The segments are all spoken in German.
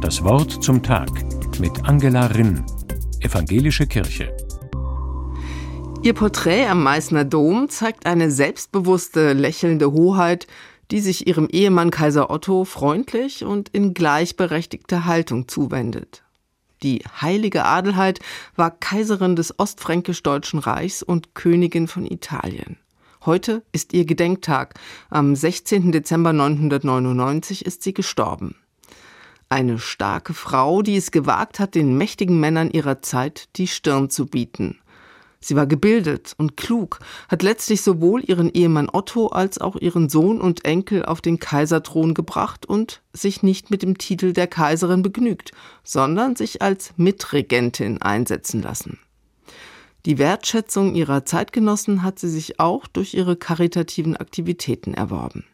Das Wort zum Tag mit Angela Rinn, Evangelische Kirche. Ihr Porträt am Meißner Dom zeigt eine selbstbewusste, lächelnde Hoheit, die sich ihrem Ehemann Kaiser Otto freundlich und in gleichberechtigter Haltung zuwendet. Die heilige Adelheid war Kaiserin des Ostfränkisch-Deutschen Reichs und Königin von Italien. Heute ist ihr Gedenktag. Am 16. Dezember 999 ist sie gestorben. Eine starke Frau, die es gewagt hat, den mächtigen Männern ihrer Zeit die Stirn zu bieten. Sie war gebildet und klug, hat letztlich sowohl ihren Ehemann Otto als auch ihren Sohn und Enkel auf den Kaiserthron gebracht und sich nicht mit dem Titel der Kaiserin begnügt, sondern sich als Mitregentin einsetzen lassen. Die Wertschätzung ihrer Zeitgenossen hat sie sich auch durch ihre karitativen Aktivitäten erworben.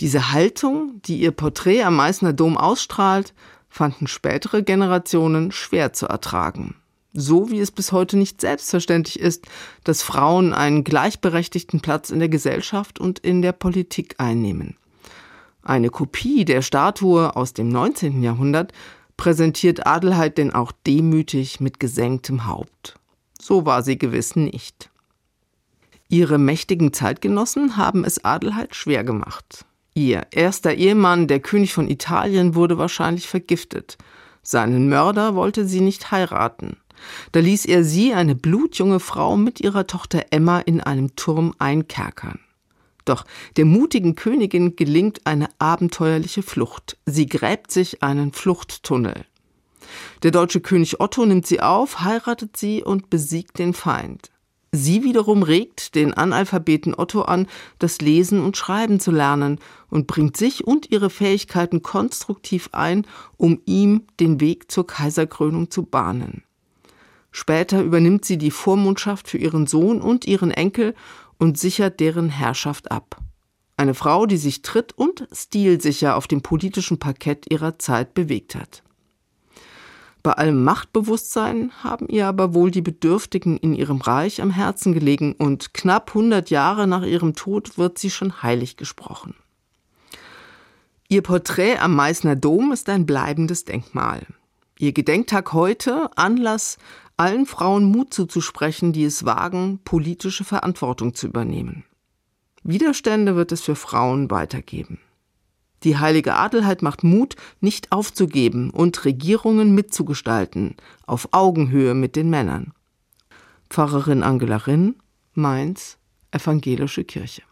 Diese Haltung, die ihr Porträt am Meißner Dom ausstrahlt, fanden spätere Generationen schwer zu ertragen. So wie es bis heute nicht selbstverständlich ist, dass Frauen einen gleichberechtigten Platz in der Gesellschaft und in der Politik einnehmen. Eine Kopie der Statue aus dem 19. Jahrhundert präsentiert Adelheid denn auch demütig mit gesenktem Haupt. So war sie gewiss nicht. Ihre mächtigen Zeitgenossen haben es Adelheid schwer gemacht. Ihr erster Ehemann, der König von Italien, wurde wahrscheinlich vergiftet. Seinen Mörder wollte sie nicht heiraten. Da ließ er sie, eine blutjunge Frau, mit ihrer Tochter Emma in einem Turm einkerkern. Doch der mutigen Königin gelingt eine abenteuerliche Flucht. Sie gräbt sich einen Fluchttunnel. Der deutsche König Otto nimmt sie auf, heiratet sie und besiegt den Feind. Sie wiederum regt den Analphabeten Otto an, das Lesen und Schreiben zu lernen und bringt sich und ihre Fähigkeiten konstruktiv ein, um ihm den Weg zur Kaiserkrönung zu bahnen. Später übernimmt sie die Vormundschaft für ihren Sohn und ihren Enkel und sichert deren Herrschaft ab. Eine Frau, die sich tritt und stilsicher auf dem politischen Parkett ihrer Zeit bewegt hat. Bei allem Machtbewusstsein haben ihr aber wohl die Bedürftigen in ihrem Reich am Herzen gelegen und knapp 100 Jahre nach ihrem Tod wird sie schon heilig gesprochen. Ihr Porträt am Meißner Dom ist ein bleibendes Denkmal. Ihr Gedenktag heute Anlass, allen Frauen Mut zuzusprechen, die es wagen, politische Verantwortung zu übernehmen. Widerstände wird es für Frauen weitergeben. Die heilige Adelheid macht Mut, nicht aufzugeben und Regierungen mitzugestalten, auf Augenhöhe mit den Männern. Pfarrerin Angela Rinn, Mainz, Evangelische Kirche.